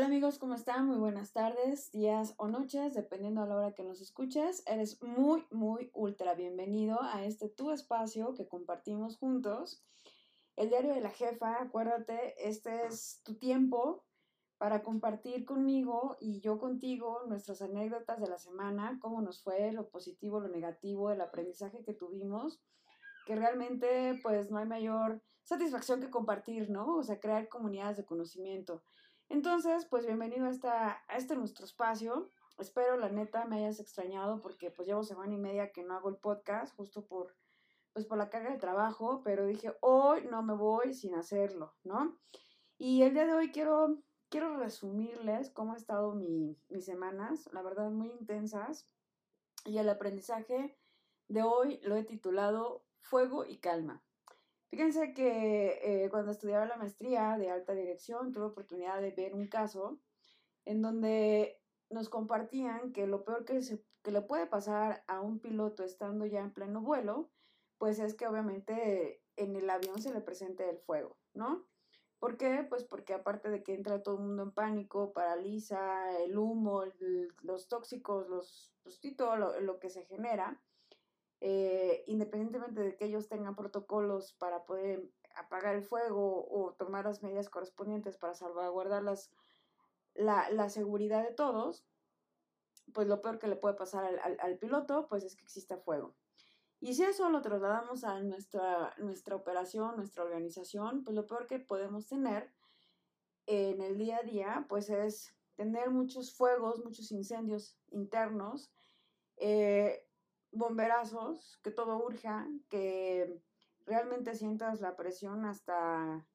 Hola amigos, ¿cómo están? Muy buenas tardes, días o noches, dependiendo a la hora que nos escuches. Eres muy, muy ultra bienvenido a este tu espacio que compartimos juntos. El diario de la jefa, acuérdate, este es tu tiempo para compartir conmigo y yo contigo nuestras anécdotas de la semana, cómo nos fue, lo positivo, lo negativo, el aprendizaje que tuvimos, que realmente pues no hay mayor satisfacción que compartir, ¿no? O sea, crear comunidades de conocimiento. Entonces, pues bienvenido a, a este nuestro espacio. Espero, la neta, me hayas extrañado porque pues llevo semana y media que no hago el podcast, justo por, pues por la carga de trabajo, pero dije, hoy no me voy sin hacerlo, ¿no? Y el día de hoy quiero, quiero resumirles cómo ha estado mi, mis semanas, la verdad, muy intensas. Y el aprendizaje de hoy lo he titulado Fuego y Calma. Fíjense que eh, cuando estudiaba la maestría de alta dirección tuve oportunidad de ver un caso en donde nos compartían que lo peor que, se, que le puede pasar a un piloto estando ya en pleno vuelo, pues es que obviamente en el avión se le presente el fuego, ¿no? ¿Por qué? Pues porque aparte de que entra todo el mundo en pánico, paraliza el humo, los tóxicos, los, pues, todo lo, lo que se genera, eh, independientemente de que ellos tengan protocolos para poder apagar el fuego o tomar las medidas correspondientes para salvaguardar las, la, la, seguridad de todos, pues lo peor que le puede pasar al, al, piloto, pues es que exista fuego. Y si eso lo trasladamos a nuestra, nuestra operación, nuestra organización, pues lo peor que podemos tener en el día a día, pues es tener muchos fuegos, muchos incendios internos, eh, bomberazos, que todo urja, que realmente sientas la presión hasta,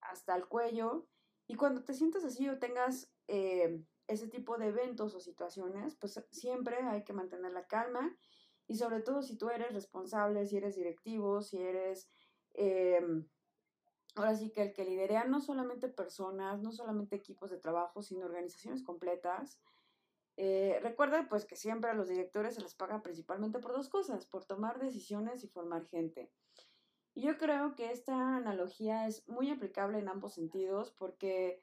hasta el cuello. Y cuando te sientas así o tengas eh, ese tipo de eventos o situaciones, pues siempre hay que mantener la calma. Y sobre todo si tú eres responsable, si eres directivo, si eres... Eh, ahora sí que el que liderea no solamente personas, no solamente equipos de trabajo, sino organizaciones completas, eh, recuerda pues que siempre a los directores se les paga principalmente por dos cosas, por tomar decisiones y formar gente. Y yo creo que esta analogía es muy aplicable en ambos sentidos porque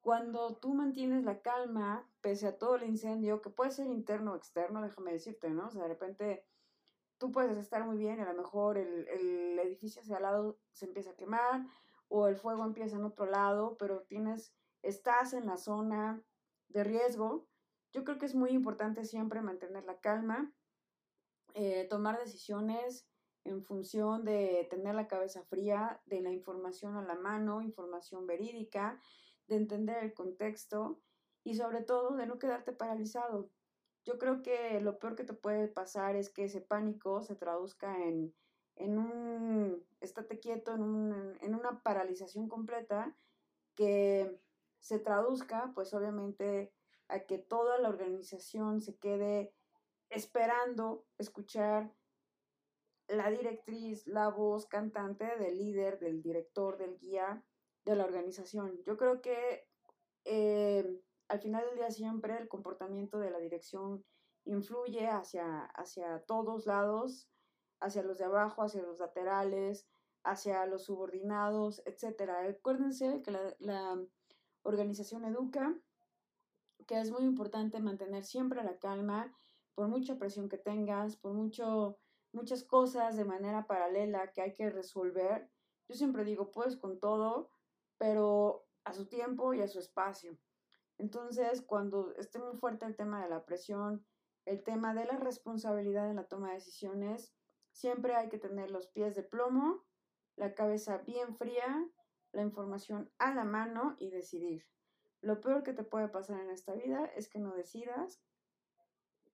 cuando tú mantienes la calma pese a todo el incendio, que puede ser interno o externo, déjame decirte, ¿no? O sea, de repente tú puedes estar muy bien y a lo mejor el, el edificio hacia al lado se empieza a quemar o el fuego empieza en otro lado, pero tienes, estás en la zona de riesgo, yo creo que es muy importante siempre mantener la calma, eh, tomar decisiones en función de tener la cabeza fría, de la información a la mano, información verídica, de entender el contexto y sobre todo de no quedarte paralizado. Yo creo que lo peor que te puede pasar es que ese pánico se traduzca en, en un estate quieto, en, un, en una paralización completa, que se traduzca pues obviamente a que toda la organización se quede esperando escuchar la directriz, la voz cantante del líder, del director, del guía de la organización. Yo creo que eh, al final del día siempre el comportamiento de la dirección influye hacia, hacia todos lados, hacia los de abajo, hacia los laterales, hacia los subordinados, etc. Acuérdense que la, la organización educa, que es muy importante mantener siempre la calma, por mucha presión que tengas, por mucho, muchas cosas de manera paralela que hay que resolver. Yo siempre digo, puedes con todo, pero a su tiempo y a su espacio. Entonces, cuando esté muy fuerte el tema de la presión, el tema de la responsabilidad en la toma de decisiones, siempre hay que tener los pies de plomo, la cabeza bien fría, la información a la mano y decidir. Lo peor que te puede pasar en esta vida es que no decidas.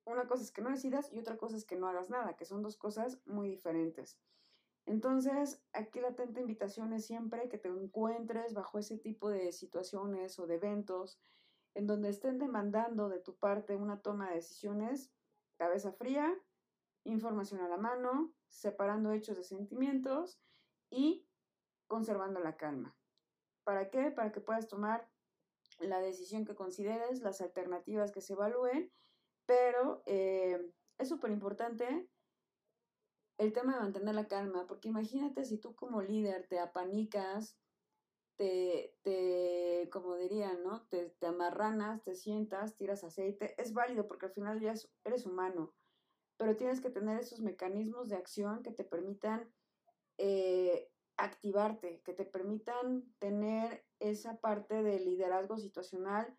Una cosa es que no decidas y otra cosa es que no hagas nada, que son dos cosas muy diferentes. Entonces, aquí la atenta invitación es siempre que te encuentres bajo ese tipo de situaciones o de eventos en donde estén demandando de tu parte una toma de decisiones, cabeza fría, información a la mano, separando hechos de sentimientos y conservando la calma. ¿Para qué? Para que puedas tomar la decisión que consideres, las alternativas que se evalúen, pero eh, es súper importante el tema de mantener la calma, porque imagínate si tú como líder te apanicas, te, te como dirían, ¿no? Te, te amarranas, te sientas, tiras aceite, es válido porque al final ya eres humano, pero tienes que tener esos mecanismos de acción que te permitan eh, activarte, que te permitan tener esa parte de liderazgo situacional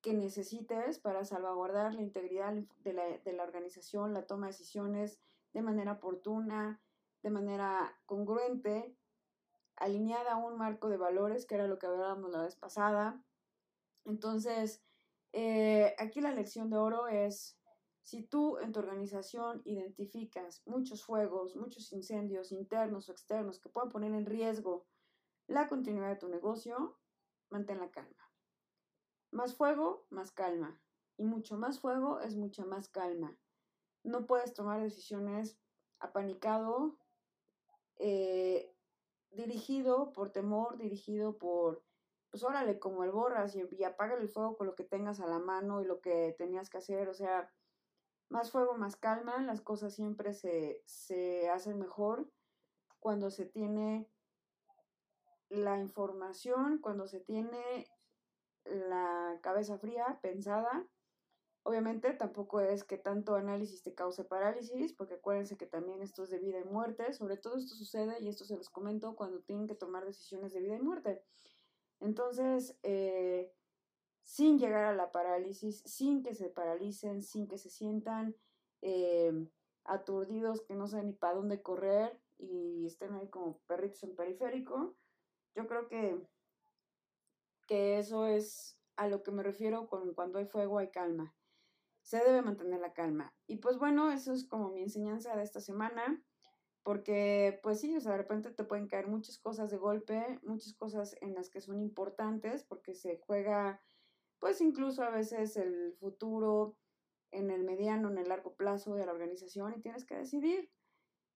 que necesites para salvaguardar la integridad de la, la organización, la toma de decisiones de manera oportuna, de manera congruente, alineada a un marco de valores, que era lo que hablábamos la vez pasada. Entonces, eh, aquí la lección de oro es, si tú en tu organización identificas muchos fuegos, muchos incendios internos o externos que puedan poner en riesgo la continuidad de tu negocio, mantén la calma. Más fuego, más calma. Y mucho más fuego es mucha más calma. No puedes tomar decisiones apanicado, eh, dirigido por temor, dirigido por, pues órale, como el borras y, y el fuego con lo que tengas a la mano y lo que tenías que hacer. O sea, más fuego, más calma. Las cosas siempre se, se hacen mejor cuando se tiene la información, cuando se tiene la cabeza fría, pensada. Obviamente tampoco es que tanto análisis te cause parálisis, porque acuérdense que también esto es de vida y muerte, sobre todo esto sucede, y esto se los comento, cuando tienen que tomar decisiones de vida y muerte. Entonces, eh, sin llegar a la parálisis, sin que se paralicen, sin que se sientan eh, aturdidos, que no saben ni para dónde correr y estén ahí como perritos en periférico, yo creo que que eso es a lo que me refiero con cuando hay fuego hay calma. Se debe mantener la calma. Y pues bueno, eso es como mi enseñanza de esta semana, porque pues sí, o sea, de repente te pueden caer muchas cosas de golpe, muchas cosas en las que son importantes, porque se juega pues incluso a veces el futuro en el mediano, en el largo plazo de la organización y tienes que decidir,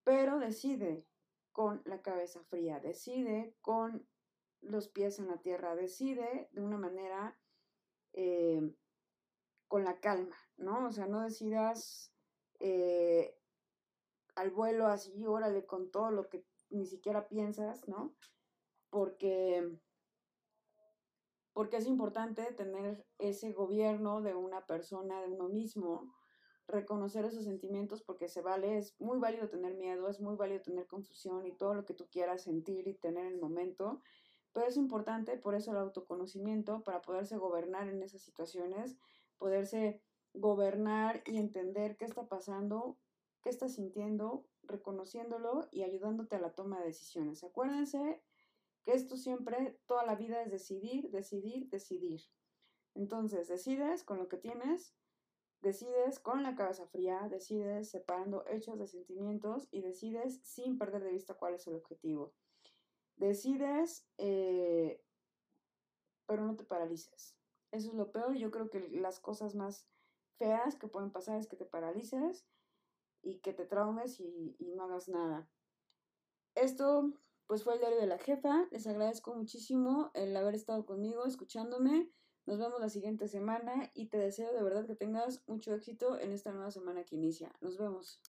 pero decide con la cabeza fría, decide con los pies en la tierra, decide de una manera eh, con la calma, ¿no? O sea, no decidas eh, al vuelo así, órale, con todo lo que ni siquiera piensas, ¿no? Porque, porque es importante tener ese gobierno de una persona, de uno mismo, reconocer esos sentimientos porque se vale, es muy válido tener miedo, es muy válido tener confusión y todo lo que tú quieras sentir y tener en el momento, pero es importante por eso el autoconocimiento para poderse gobernar en esas situaciones, poderse gobernar y entender qué está pasando, qué estás sintiendo, reconociéndolo y ayudándote a la toma de decisiones. Acuérdense que esto siempre, toda la vida es decidir, decidir, decidir. Entonces, decides con lo que tienes, decides con la cabeza fría, decides separando hechos de sentimientos y decides sin perder de vista cuál es el objetivo. Decides, eh, pero no te paralices. Eso es lo peor. Yo creo que las cosas más feas que pueden pasar es que te paralices y que te traumes y, y no hagas nada. Esto pues fue el diario de la jefa. Les agradezco muchísimo el haber estado conmigo, escuchándome. Nos vemos la siguiente semana y te deseo de verdad que tengas mucho éxito en esta nueva semana que inicia. Nos vemos.